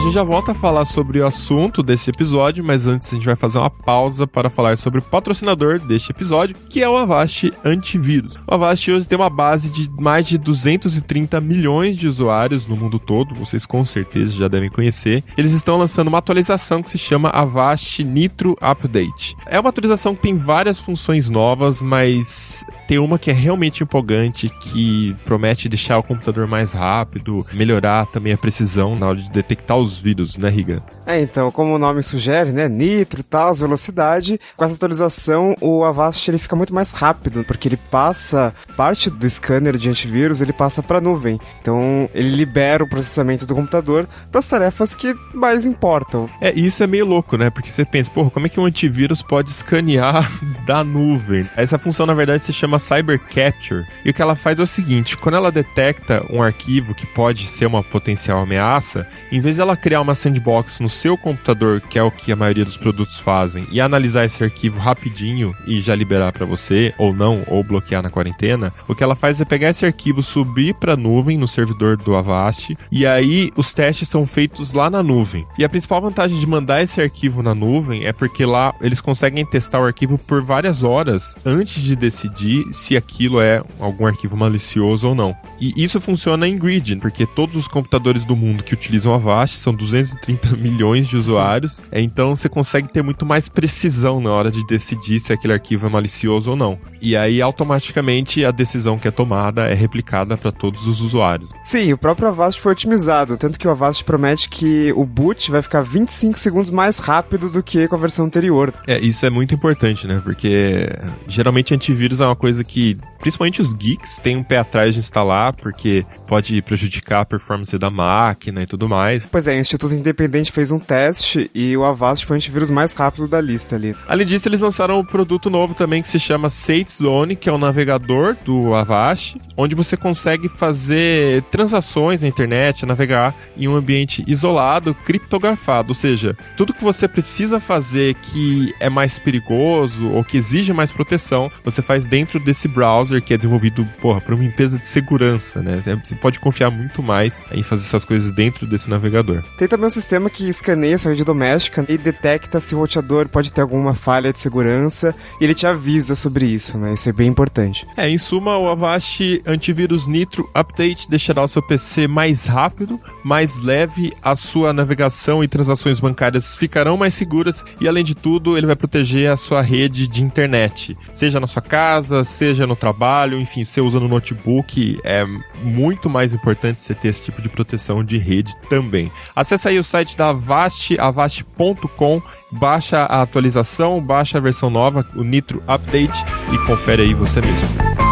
A gente já volta a falar sobre o assunto desse episódio, mas antes a gente vai fazer uma pausa para falar sobre o patrocinador deste episódio, que é o Avast Antivírus. O Avast hoje tem uma base de mais de 230 milhões de usuários no mundo todo, vocês com certeza já devem conhecer. Eles estão lançando uma atualização que se chama Avast Nitro Update. É uma atualização que tem várias funções novas, mas tem uma que é realmente empolgante, que promete deixar o computador mais rápido, melhorar também a precisão na hora de detectar os vírus, né, Riga?
É, então, como o nome sugere, né, nitro, tal, velocidade, com essa atualização o Avast ele fica muito mais rápido, porque ele passa parte do scanner de antivírus, ele passa para a nuvem. Então, ele libera o processamento do computador para as tarefas que mais importam.
É, isso é meio louco, né? Porque você pensa, porra, como é que um antivírus pode escanear da nuvem? Essa função, na verdade, se chama Cyber Capture. E o que ela faz é o seguinte: quando ela detecta um arquivo que pode ser uma potencial ameaça, em vez de ela criar uma sandbox no seu computador, que é o que a maioria dos produtos fazem, e analisar esse arquivo rapidinho e já liberar para você, ou não, ou bloquear na quarentena, o que ela faz é pegar esse arquivo, subir para a nuvem no servidor do Avast, e aí os testes são feitos lá na nuvem. E a principal vantagem de mandar esse arquivo na nuvem é porque lá eles conseguem testar o arquivo por várias horas antes de decidir se aquilo é algum arquivo malicioso ou não. E isso funciona em grid, porque todos os computadores do mundo que utilizam Avast são 230 milhões milhões de usuários, então você consegue ter muito mais precisão na hora de decidir se aquele arquivo é malicioso ou não. E aí, automaticamente, a decisão que é tomada é replicada para todos os usuários.
Sim, o próprio Avast foi otimizado, tanto que o Avast promete que o boot vai ficar 25 segundos mais rápido do que com a versão anterior.
É, isso é muito importante, né? Porque geralmente antivírus é uma coisa que, principalmente os geeks, têm um pé atrás de instalar, porque pode prejudicar a performance da máquina e tudo mais.
Pois é, o Instituto Independente fez um teste e o Avast foi o antivírus mais rápido da lista ali.
Além disso, eles lançaram um produto novo também que se chama Safe Zone, que é o navegador do Avast, onde você consegue fazer transações na internet, navegar em um ambiente isolado, criptografado, ou seja, tudo que você precisa fazer que é mais perigoso ou que exige mais proteção, você faz dentro desse browser que é desenvolvido, porra, por uma empresa de segurança, né? Você pode confiar muito mais em fazer essas coisas dentro desse navegador.
Tem também um sistema que escaneia sua rede doméstica e detecta se o roteador pode ter alguma falha de segurança e ele te avisa sobre isso, né? Isso é bem importante.
É, em suma, o Avast Antivírus Nitro Update deixará o seu PC mais rápido, mais leve, a sua navegação e transações bancárias ficarão mais seguras e, além de tudo, ele vai proteger a sua rede de internet, seja na sua casa, seja no trabalho, enfim, você usa no notebook, é muito mais importante você ter esse tipo de proteção de rede também. Acesse aí o site da Avast, avast.com, baixa a atualização, baixa a versão nova, o Nitro Update e confere aí você mesmo.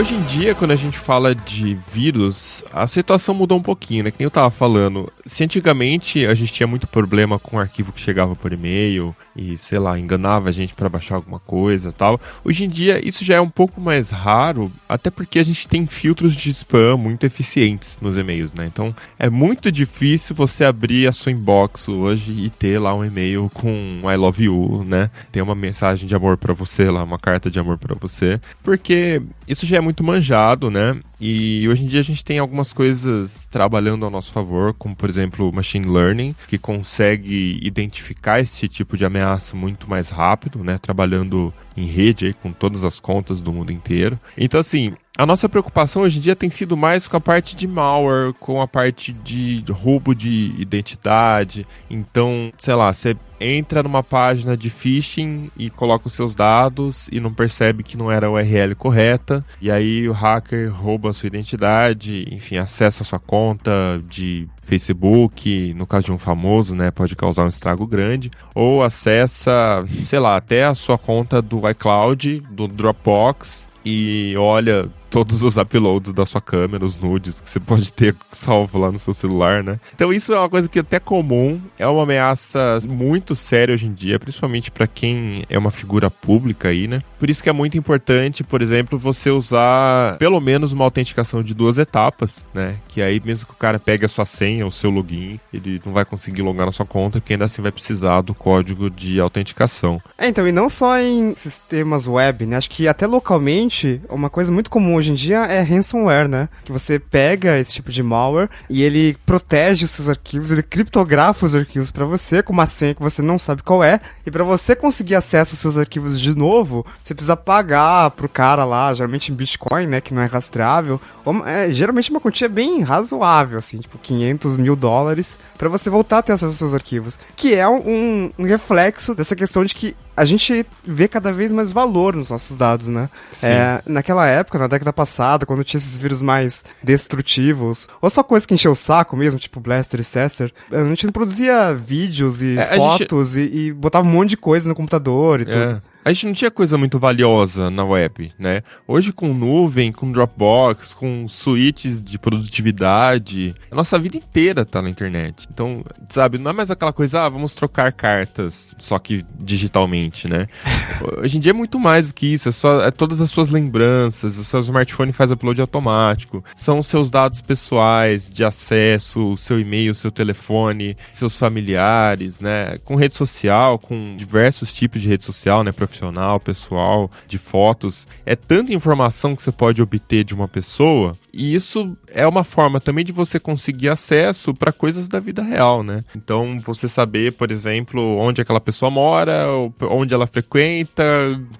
Hoje em dia, quando a gente fala de vírus, a situação mudou um pouquinho, né? Que nem eu tava falando. Se antigamente a gente tinha muito problema com o arquivo que chegava por e-mail e, sei lá, enganava a gente para baixar alguma coisa tal. Hoje em dia isso já é um pouco mais raro, até porque a gente tem filtros de spam muito eficientes nos e-mails, né? Então é muito difícil você abrir a sua inbox hoje e ter lá um e-mail com I love you, né? Tem uma mensagem de amor para você lá, uma carta de amor para você, porque isso já é muito manjado, né? E hoje em dia a gente tem algumas coisas trabalhando ao nosso favor, como por exemplo machine learning, que consegue identificar esse tipo de ameaça muito mais rápido, né? Trabalhando em rede aí, com todas as contas do mundo inteiro. Então assim, a nossa preocupação hoje em dia tem sido mais com a parte de malware, com a parte de roubo de identidade. Então, sei lá, você entra numa página de phishing e coloca os seus dados e não percebe que não era a URL correta. E aí o hacker rouba a sua identidade, enfim, acessa a sua conta de Facebook, no caso de um famoso, né, pode causar um estrago grande, ou acessa, sei lá, até a sua conta do iCloud, do Dropbox e olha todos os uploads da sua câmera, os nudes que você pode ter salvo lá no seu celular, né? Então isso é uma coisa que é até comum, é uma ameaça muito sério hoje em dia, principalmente para quem é uma figura pública aí, né? Por isso que é muito importante, por exemplo, você usar pelo menos uma autenticação de duas etapas, né? Que aí mesmo que o cara pegue a sua senha, o seu login, ele não vai conseguir logar na sua conta, que ainda assim vai precisar do código de autenticação.
É, então, e não só em sistemas web, né? Acho que até localmente, uma coisa muito comum hoje em dia é ransomware, né? Que você pega esse tipo de malware e ele protege os seus arquivos, ele criptografa os arquivos para você com uma senha que você não sabe qual é, e para você conseguir acesso aos seus arquivos de novo, você precisa pagar pro cara lá, geralmente em Bitcoin, né, que não é rastreável, ou, é, geralmente uma quantia bem razoável, assim, tipo 500 mil dólares, para você voltar a ter acesso aos seus arquivos, que é um, um reflexo dessa questão de que a gente vê cada vez mais valor nos nossos dados, né? É, naquela época, na década passada, quando tinha esses vírus mais destrutivos, ou só coisa que encheu o saco mesmo, tipo Blaster e Cesser, a gente não produzia vídeos e
É,
fotos e, e botava um monte de coisa no computador e tudo.
A gente não tinha coisa muito valiosa na web, né? Hoje com nuvem, com Dropbox, com suítes de produtividade, a nossa vida inteira tá na internet. Então, sabe, não é mais aquela coisa, ah, vamos trocar cartas, só que digitalmente, né? Hoje em dia é muito mais do que isso, é só é todas as suas lembranças, o seu smartphone faz upload automático, são os seus dados pessoais de acesso, o seu e-mail, o seu telefone, seus familiares, né? Com rede social, com diversos tipos de rede social, né? Profissional, pessoal, de fotos. É tanta informação que você pode obter de uma pessoa e isso é uma forma também de você conseguir acesso para coisas da vida real, né? Então, você saber, por exemplo, onde aquela pessoa mora, onde ela frequenta,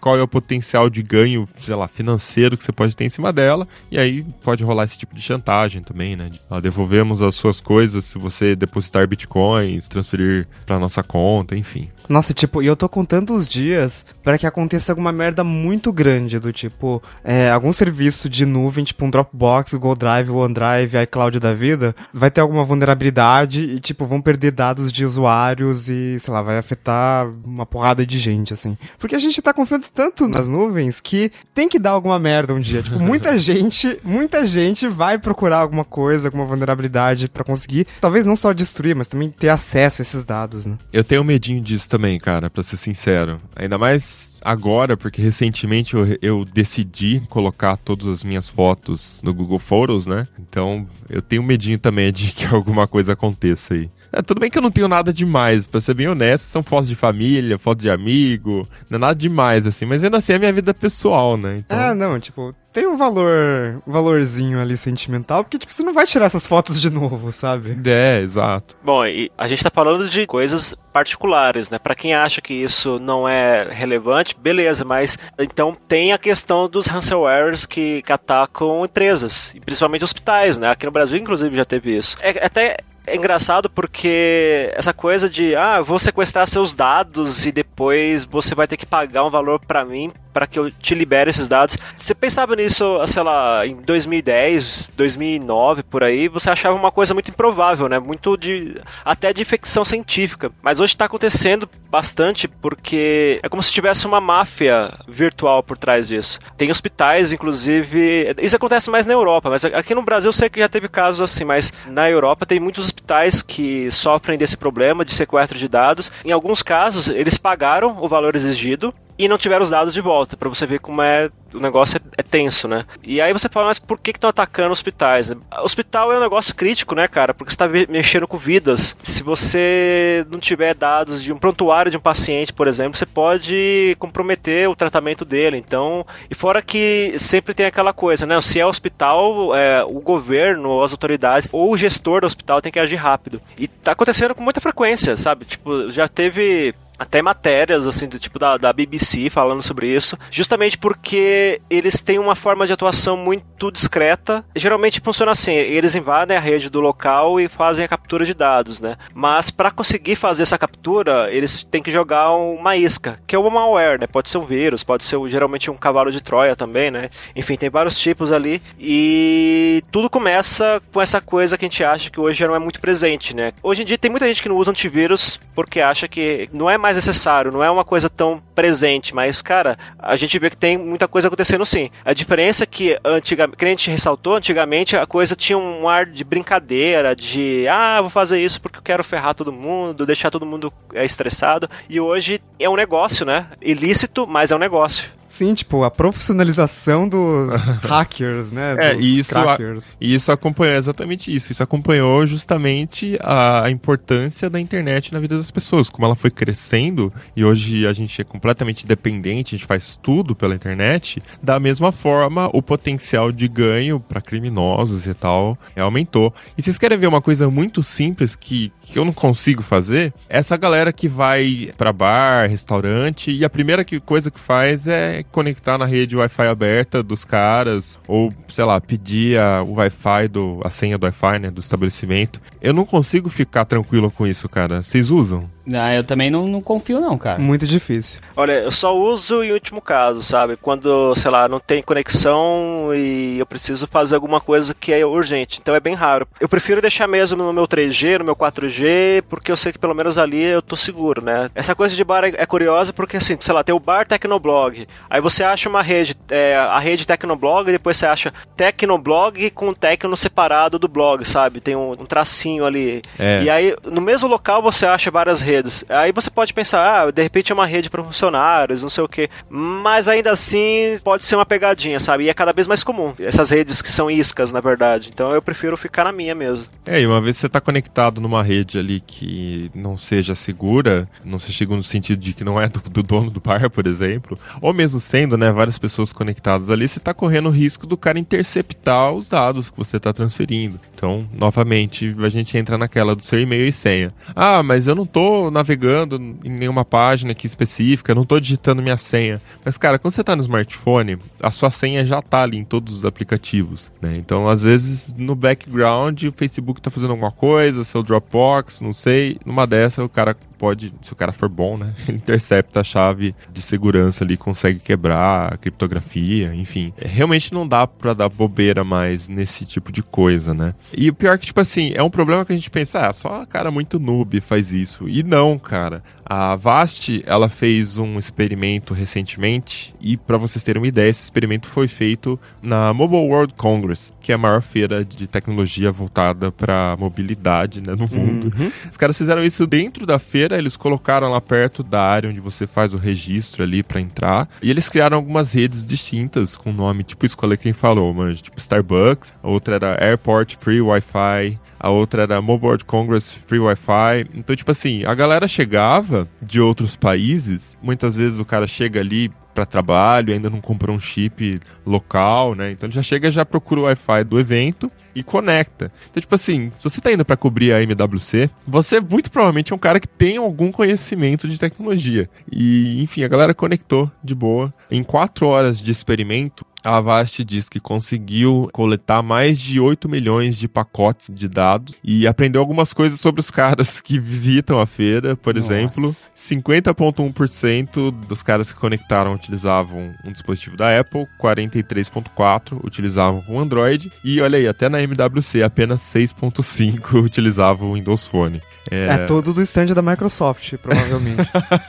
qual é o potencial de ganho, sei lá, financeiro que você pode ter em cima dela. E aí pode rolar esse tipo de chantagem também, né? De, ah, devolvemos as suas coisas se você depositar bitcoins, transferir para nossa conta, enfim.
Nossa, tipo, e eu tô contando os dias para que aconteça alguma merda muito grande, do tipo, é, algum serviço de nuvem, tipo um Dropbox, Google Drive, OneDrive, iCloud da vida, vai ter alguma vulnerabilidade e, tipo, vão perder dados de usuários e, sei lá, vai afetar uma porrada de gente, assim. Porque a gente tá confiando tanto nas nuvens que tem que dar alguma merda um dia. Tipo, muita gente, muita gente vai procurar alguma coisa, alguma vulnerabilidade para conseguir, talvez não só destruir, mas também ter acesso a esses dados, né?
Eu tenho medinho disso também, cara, pra ser sincero. Ainda mais agora, porque recentemente eu, eu decidi colocar todas as minhas fotos no Google Photos, né? Então eu tenho medinho também de que alguma coisa aconteça aí. É, tudo bem que eu não tenho nada demais, pra ser bem honesto, são fotos de família, fotos de amigo, não é nada demais, assim, mas ainda assim é minha vida pessoal, né? Então...
Ah, não, tipo, tem um valor, um valorzinho ali sentimental, porque, tipo, você não vai tirar essas fotos de novo, sabe?
É, exato.
Bom, e a gente tá falando de coisas particulares, né? Para quem acha que isso não é relevante, beleza, mas então tem a questão dos ransomwares que, que atacam empresas, e principalmente hospitais, né? Aqui no Brasil, inclusive, já teve isso. É até é engraçado porque essa coisa de, ah, vou sequestrar seus dados e depois você vai ter que pagar um valor para mim para que eu te libere esses dados. Você pensava nisso, sei lá, em 2010, 2009 por aí, você achava uma coisa muito improvável, né? Muito de até de ficção científica. Mas hoje está acontecendo bastante porque é como se tivesse uma máfia virtual por trás disso. Tem hospitais, inclusive, isso acontece mais na Europa, mas aqui no Brasil eu sei que já teve casos assim, mas na Europa tem muitos hospitais que sofrem desse problema de sequestro de dados. Em alguns casos, eles pagaram o valor exigido e não tiveram os dados de volta, para você ver como é o negócio é, é, tenso, né? E aí você fala, mas por que estão atacando hospitais? Né? Hospital é um negócio crítico, né, cara? Porque você está mexendo com vidas. Se você não tiver dados de um prontuário de um paciente, por exemplo, você pode comprometer o tratamento dele. Então, e fora que sempre tem aquela coisa, né? Se é hospital, é, o governo, as autoridades ou o gestor do hospital tem que agir rápido. E tá acontecendo com muita frequência, sabe? Tipo, já teve até matérias, assim, do tipo da, da BBC falando sobre isso, justamente porque eles têm uma forma de atuação muito discreta. Geralmente funciona assim: eles invadem a rede do local e fazem a captura de dados, né? Mas para conseguir fazer essa captura, eles têm que jogar uma isca, que é uma malware, né? Pode ser um vírus, pode ser geralmente um cavalo de Troia também, né? Enfim, tem vários tipos ali. E tudo começa com essa coisa que a gente acha que hoje já não é muito presente, né? Hoje em dia tem muita gente que não usa antivírus porque acha que não é mais mais necessário, não é uma coisa tão presente, mas, cara, a gente vê que tem muita coisa acontecendo sim. A diferença é que, antigamente, que a gente ressaltou, antigamente a coisa tinha um ar de brincadeira, de, ah, vou fazer isso porque eu quero ferrar todo mundo, deixar todo mundo é, estressado, e hoje é um negócio, né? Ilícito, mas é um negócio.
Sim, tipo, a profissionalização dos hackers, né?
É,
dos
isso, a-
crackers.
e isso acompanhou exatamente isso. Isso acompanhou justamente a, a importância da internet na vida das pessoas. Como ela foi crescendo e hoje a gente é completamente dependente, a gente faz tudo pela internet. Da mesma forma, o potencial de ganho para criminosos e tal é, aumentou. E vocês querem ver uma coisa muito simples que, que eu não consigo fazer? Essa galera que vai para bar, restaurante e a primeira que- coisa que faz é conectar na rede Wi-Fi aberta dos caras ou, sei lá, pedir a, o Wi-Fi do a senha do Wi-Fi, né, do estabelecimento. Eu não consigo ficar tranquilo com isso, cara. Vocês usam?
Ah, eu também não, não confio, não, cara.
Muito difícil.
Olha, eu só uso em último caso, sabe? Quando, sei lá, não tem conexão e eu preciso fazer alguma coisa que é urgente. Então é bem raro. Eu prefiro deixar mesmo no meu 3G, no meu 4G, porque eu sei que pelo menos ali eu tô seguro, né? Essa coisa de bar é é curiosa porque, assim, sei lá, tem o bar Tecnoblog. Aí você acha uma rede, é, a rede Tecnoblog, e depois você acha Tecnoblog com Tecno separado do blog, sabe? Tem um, um tracinho ali.
É.
E aí, no mesmo local você acha várias redes. Aí você pode pensar, ah, de repente é uma rede para funcionários, não sei o quê. Mas ainda assim, pode ser uma pegadinha, sabe? E é cada vez mais comum. Essas redes que são iscas, na verdade. Então eu prefiro ficar na minha mesmo.
É, e uma vez você tá conectado numa rede ali que não seja segura, não seja segura no sentido de que não é do, do dono do bar, por exemplo, ou mesmo sendo, né, várias pessoas conectadas ali, você tá correndo o risco do cara interceptar os dados que você tá transferindo. Então, novamente, a gente entra naquela do seu e-mail e senha. Ah, mas eu não tô navegando em nenhuma página aqui específica, não tô digitando minha senha. Mas, cara, quando você tá no smartphone, a sua senha já tá ali em todos os aplicativos, né? Então, às vezes, no background, o Facebook tá fazendo alguma coisa, seu Dropbox, não sei. Numa dessa, o cara pode, se o cara for bom, né? Intercepta a chave de segurança ali, consegue quebrar a criptografia, enfim. É, Realmente não dá pra dar bobeira mais nesse tipo de coisa, né? E o pior é que, tipo assim, é um problema que a gente pensa, ah, só cara muito noob faz isso. E não, cara. A Vast, ela fez um experimento recentemente e pra vocês terem uma ideia, esse experimento foi feito na Mobile World Congress, que é a maior feira de tecnologia voltada pra mobilidade, né, no mundo. Os caras fizeram isso dentro da feira, eles colocaram lá perto da área onde você faz o registro ali pra entrar, e eles criaram algumas redes distintas com nome, tipo escolher quem falou, mano, tipo Starbucks, a outra era Airport Free Wi-Fi, a outra era Mobile World Congress Free Wi-Fi. Então, tipo assim, a galera chegava de outros países, muitas vezes o cara chega ali para trabalho, ainda não comprou um chip local, né? Então ele já chega, já procura o Wi-Fi do evento e conecta. Então, tipo assim, se você tá indo para cobrir a MWC, você muito provavelmente é um cara que tem algum conhecimento de tecnologia. E, enfim, a galera conectou de boa. Em quatro horas de experimento, a Avast diz que conseguiu coletar mais de 8 milhões de pacotes de dados e aprendeu algumas coisas sobre os caras que visitam a feira, por
Nossa.
exemplo. 50,1% dos caras que conectaram utilizavam um dispositivo da Apple, 43,4% utilizavam um Android e olha aí, até na MWC apenas 6,5% utilizavam o Windows Phone.
É, todo do stand da Microsoft, provavelmente.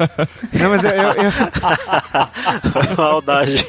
não, mas eu, eu, eu-
Maldade.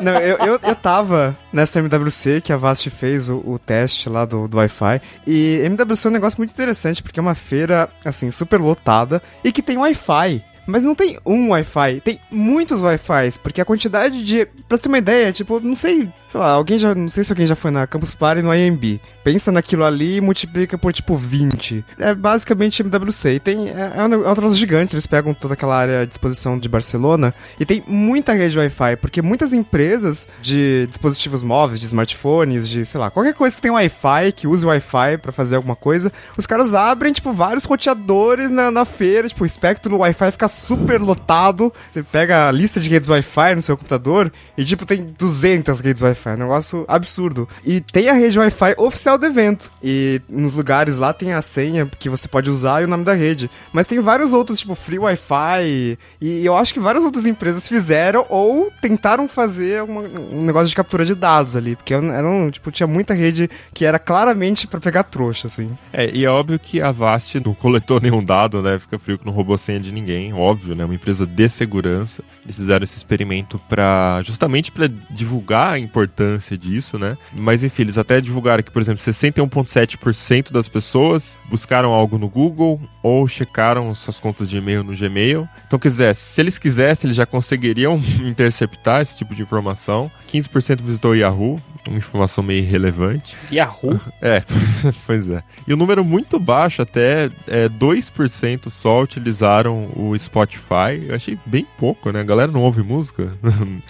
Não, eu, eu, eu tava nessa MWC que a Vast fez o, o teste lá do, do Wi-Fi. E MWC é um negócio muito interessante, porque é uma feira, assim, super lotada e que tem Wi-Fi. Mas não tem um Wi-Fi, tem muitos Wi-Fis, porque a quantidade de. Pra você ter uma ideia, tipo, não sei, sei lá, alguém já. Não sei se alguém já foi na Campus Party no IMB. Pensa naquilo ali e multiplica por tipo 20. É basicamente MWC. E tem. É, é um, é troço gigante, eles pegam toda aquela área de exposição de Barcelona e tem muita rede Wi-Fi, porque muitas empresas de dispositivos móveis, de smartphones, de, sei lá, qualquer coisa que tem Wi-Fi, que use Wi-Fi pra fazer alguma coisa, os caras abrem, tipo, vários roteadores na, na feira, tipo, o espectro no Wi-Fi fica super lotado. Você pega a lista de redes Wi-Fi no seu computador e, tipo, tem 200 redes Wi-Fi. Wi-Fi, é um negócio absurdo. E tem a rede Wi-Fi oficial do evento. E nos lugares lá tem a senha que você pode usar e o nome da rede. Mas tem vários outros, tipo Free Wi-Fi. E eu acho que várias outras empresas fizeram ou tentaram fazer uma, um negócio de captura de dados ali. Porque eram, tipo, tinha muita rede que era claramente para pegar trouxa, assim.
É, e é óbvio que a Avast não coletou nenhum dado, né? Fica frio que não roubou senha de ninguém, óbvio, né? Uma empresa de segurança. Eles fizeram esse experimento para justamente para divulgar a importância disso, né? Mas enfim, eles até divulgaram que, por exemplo, 61.7% das pessoas buscaram algo no Google ou checaram suas contas de e-mail no Gmail. Então, quiser, se eles quisessem, eles já conseguiriam interceptar esse tipo de informação. 15% visitou Yahoo, uma informação meio irrelevante.
Yahoo?
É, pois é. E o um número muito baixo, até é, 2% só utilizaram o Spotify. Eu achei bem pouco, né? A galera não ouve música.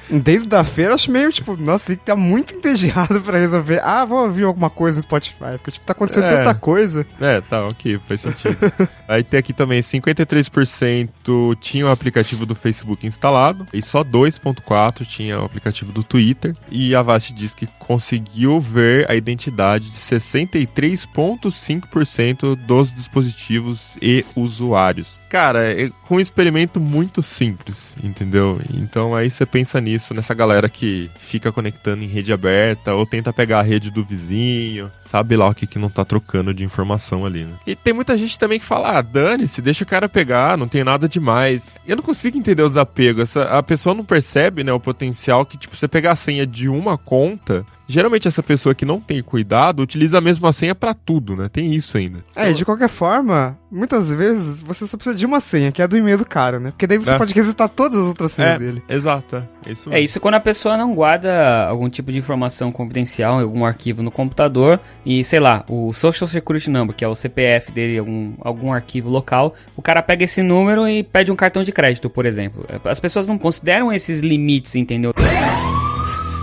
Dentro da feira, eu acho meio, tipo, nossa, que tá muito entediado pra resolver. Ah, vou ouvir alguma coisa no Spotify, porque, tipo, tá acontecendo é. tanta coisa.
É, tá, ok, faz sentido. Aí tem aqui também 53% tinha o aplicativo do Facebook instalado e só 2.4 tinha o aplicativo do Twitter. E a Vast diz que conseguiu ver a identidade de 63,5% dos dispositivos e usuários. Cara, é com um experimento muito simples, entendeu? Então aí você pensa nisso, nessa galera que fica conectando em rede aberta ou tenta pegar a rede do vizinho, sabe lá o que, que não tá trocando de informação ali, né? E tem muita gente também que fala, ah, dane-se, deixa o cara pegar, não tem nada demais. Eu não consigo entender os apegos. A pessoa não percebe, né, o potencial que, tipo, você pegar a senha de uma conta Geralmente essa pessoa que não tem cuidado utiliza a mesma senha para tudo, né? Tem isso ainda.
É, de qualquer forma, muitas vezes você só precisa de uma senha, que é do e-mail do cara, né? Porque daí você é. pode resetar todas as outras senhas
é,
dele.
Exato, é
isso. Mesmo. É isso quando a pessoa não guarda algum tipo de informação confidencial em algum arquivo no computador e, sei lá, o Social Security Number, que é o CPF dele, algum, algum arquivo local, o cara pega esse número e pede um cartão de crédito, por exemplo. As pessoas não consideram esses limites, entendeu?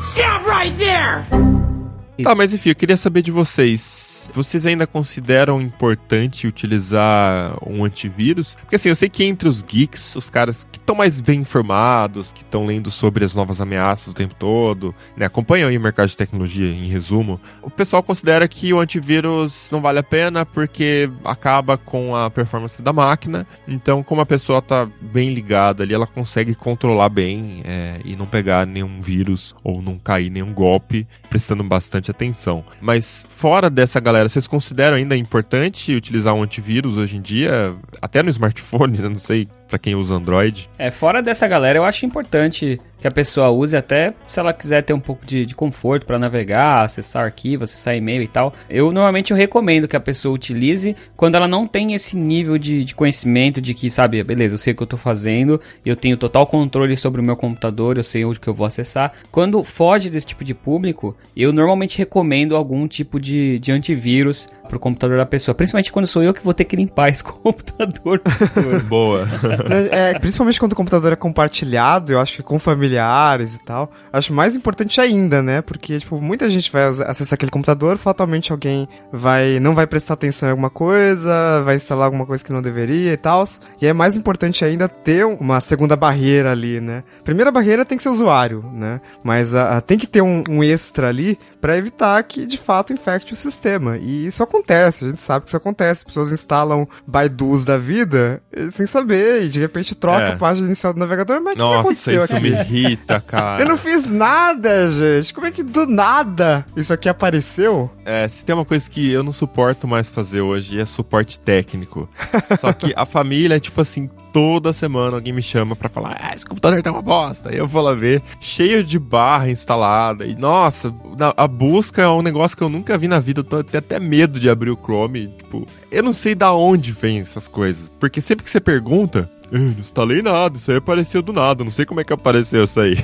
Stop
right there! Tá, mas enfim, eu queria saber de vocês vocês ainda consideram importante utilizar um antivírus? Porque assim, eu sei que entre os geeks, os caras que estão mais bem informados, que estão lendo sobre as novas ameaças o tempo todo, né, acompanham aí o mercado de tecnologia em resumo, o pessoal considera que o antivírus não vale a pena porque acaba com a performance da máquina. Então, como a pessoa tá bem ligada ali, ela consegue controlar bem é, e não pegar nenhum vírus ou não cair nenhum golpe, prestando bastante atenção. Mas fora dessa galera galera, vocês consideram ainda importante utilizar um antivírus hoje em dia? Até no smartphone, né? Não sei para quem usa Android.
É, fora dessa galera, eu acho importante que a pessoa use até se ela quiser ter um pouco de, de conforto para navegar, acessar arquivo, acessar e-mail e tal. Eu normalmente eu recomendo que a pessoa utilize quando ela não tem esse nível de, de conhecimento de que, sabe, beleza, eu sei o que eu tô fazendo, eu tenho total controle sobre o meu computador, eu sei onde que eu vou acessar. Quando foge desse tipo de público, eu normalmente recomendo algum tipo de, de antivírus pro computador da pessoa. Principalmente quando sou eu que vou ter que limpar esse computador.
Boa.
É, principalmente quando o computador é compartilhado, eu acho que com familiares e tal. Acho mais importante ainda, né? Porque, tipo, muita gente vai acessar aquele computador, fatalmente alguém vai não vai prestar atenção em alguma coisa, vai instalar alguma coisa que não deveria e tal. E é mais importante ainda ter uma segunda barreira ali, né? Primeira barreira tem que ser usuário, né? Mas a, a tem que ter um, um extra ali para evitar que de fato infecte o sistema. E isso acontece a gente sabe que isso acontece. Pessoas instalam Baidus da vida sem saber de repente troca é. a página inicial do navegador. Mas
Nossa,
que aconteceu
isso aqui? me irrita, cara.
Eu não fiz nada, gente. Como é que do nada isso aqui apareceu?
É, se tem uma coisa que eu não suporto mais fazer hoje é suporte técnico. Só que a família, tipo assim, toda semana alguém me chama para falar: ah, esse computador tá uma bosta. Aí eu vou lá ver, cheio de barra instalada. E nossa, a busca é um negócio que eu nunca vi na vida. Eu tô, tenho até medo de abrir o Chrome. Tipo, eu não sei da onde vem essas coisas. Porque sempre que você pergunta, não instalei nada, isso aí apareceu do nada, não sei como é que apareceu isso aí.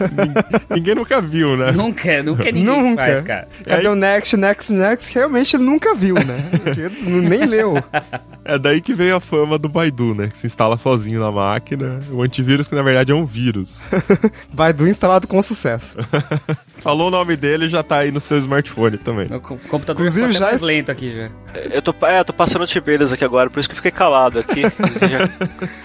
ninguém nunca viu, né?
Nunca, nunca ninguém nunca. faz, cara.
Cadê aí... o Next, Next, Next? Realmente ele nunca viu, né? Porque nem leu.
É daí que veio a fama do Baidu, né? Que se instala sozinho na máquina. O antivírus que na verdade é um vírus.
Baidu instalado com sucesso.
Falou o nome dele já tá aí no seu smartphone também. O
computador Inclusive, tá já mais lento aqui já.
Eu tô, é, tô passando tibeiras aqui agora, por isso que eu fiquei calado aqui. já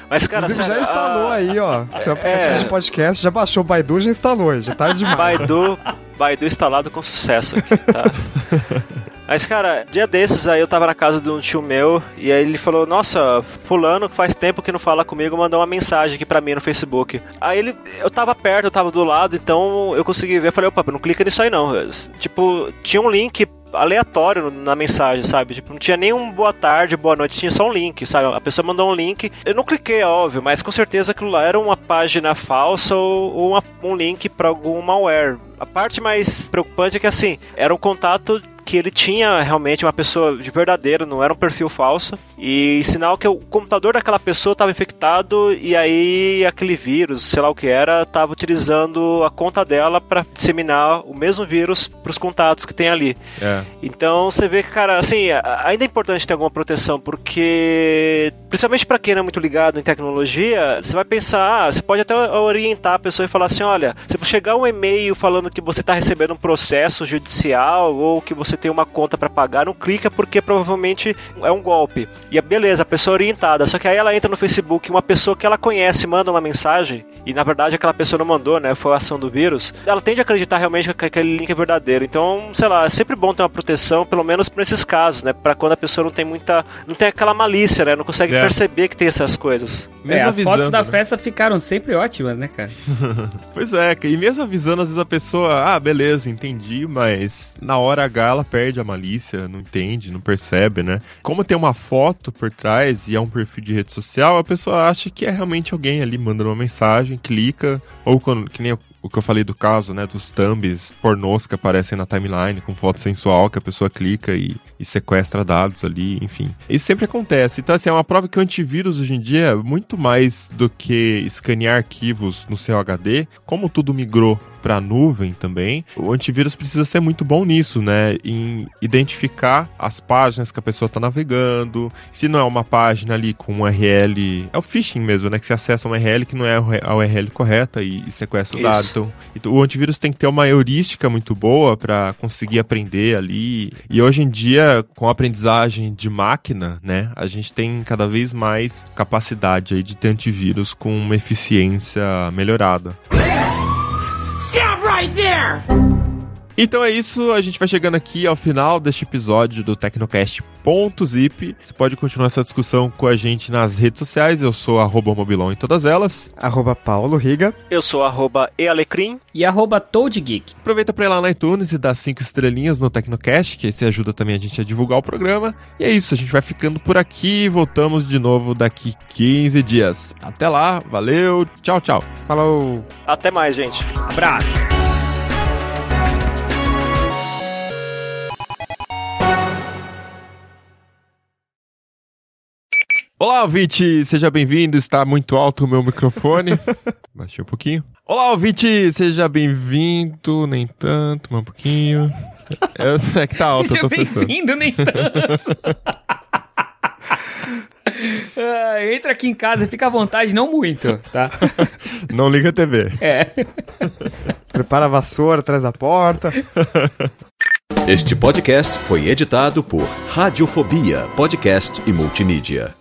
Mas, cara,
Inclusive, já
sério,
instalou
a-
aí, ó. Seu aplicativo
É.
de podcast, já baixou o Baidu, já instalou. Já tá demais.
Baidu, Baidu instalado com sucesso aqui, tá? Mas, cara, dia desses aí eu tava na casa de um tio meu e aí ele falou: Nossa, Fulano, que faz tempo que não fala comigo, mandou uma mensagem aqui pra mim no Facebook. Aí ele, eu tava perto, eu tava do lado, então eu consegui ver. Eu falei: Opa, não clica nisso aí não. Tipo, tinha um link aleatório na mensagem, sabe? Tipo, não tinha nem um boa tarde, boa noite, tinha só um link, sabe? A pessoa mandou um link. Eu não cliquei, é óbvio, mas com certeza aquilo lá era uma página falsa ou, uma- um link pra algum malware. A parte mais preocupante é que assim, era um contato que ele tinha realmente uma pessoa de verdadeiro, não era um perfil falso, e sinal que o computador daquela pessoa estava infectado e aí aquele vírus, sei lá o que era, estava utilizando a conta dela para disseminar o mesmo vírus para os contatos que tem ali.
É.
Então você vê que, cara, assim, ainda é importante ter alguma proteção, porque, principalmente para quem não é muito ligado em tecnologia, você vai pensar, ah, você pode até orientar a pessoa e falar assim: olha, se chegar um e-mail falando que você está recebendo um processo judicial ou que você tem uma conta para pagar, não clica porque provavelmente é um golpe. E é beleza, a pessoa é orientada, só que aí ela entra no Facebook, uma pessoa que ela conhece manda uma mensagem, e na verdade aquela pessoa não mandou, né? Foi a ação do vírus, ela tende a acreditar realmente que aquele link é verdadeiro. Então, sei lá, é sempre bom ter uma proteção, pelo menos nesses casos, né? Pra quando a pessoa não tem muita. não tem aquela malícia, né? Não consegue
É.
perceber que tem essas coisas.
É,
Mesmo
as fotos
avisando,
da
né?
festa ficaram sempre ótimas, né, cara?
Pois é, e mesmo avisando, às vezes a pessoa, ah, beleza, entendi, mas na hora H ela perde a malícia, não entende, não percebe, né? Como tem uma foto por trás e é um perfil de rede social, a pessoa acha que é realmente alguém ali mandando uma mensagem, clica, ou quando, que nem o que eu falei do caso, né, dos thumbs pornôs que aparecem na timeline com foto sensual que a pessoa clica e, e sequestra dados ali, enfim. Isso sempre acontece. Então, assim, é uma prova que o antivírus hoje em dia, muito mais do que escanear arquivos no seu HD, como tudo migrou para nuvem também, o antivírus precisa ser muito bom nisso, né? Em identificar as páginas que a pessoa está navegando, se não é uma página ali com um URL, é o phishing mesmo, né? Que você acessa uma URL que não é a URL correta e, e sequestra o dado. Então, então, o antivírus tem que ter uma heurística muito boa para conseguir aprender ali. E hoje em dia, com a aprendizagem de máquina, né, a gente tem cada vez mais capacidade aí de ter antivírus com uma eficiência melhorada.
Stop right there!
Então é isso, a gente vai chegando aqui ao final deste episódio do Tecnocast.zip. Você pode continuar essa discussão com a gente nas redes sociais. Eu sou arroba Mobilon em todas elas.
Arroba Paulo Riga.
Eu sou arroba ealecrim.
E arroba ToadGeek.
Aproveita para ir lá na iTunes e dar cinco estrelinhas no Tecnocast, que esse ajuda também a gente a divulgar o programa. E é isso, a gente vai ficando por aqui e voltamos de novo daqui 15 dias. Até lá, valeu, tchau, tchau.
Falou.
Até mais, gente.
Abraço.
Olá, ouvinte! Seja bem-vindo. Está muito alto o meu microfone. Baixei um pouquinho. Olá, ouvinte! Seja bem-vindo. Nem tanto, mais um pouquinho. É, é que tá alto, eu
Seja
tô pensando.
bem-vindo, nem tanto. Ah, entra aqui em casa e fica à vontade, não muito, tá?
Não liga a TV.
É.
Prepara a vassoura atrás da porta.
Este podcast foi editado por Radiofobia, podcast e multimídia.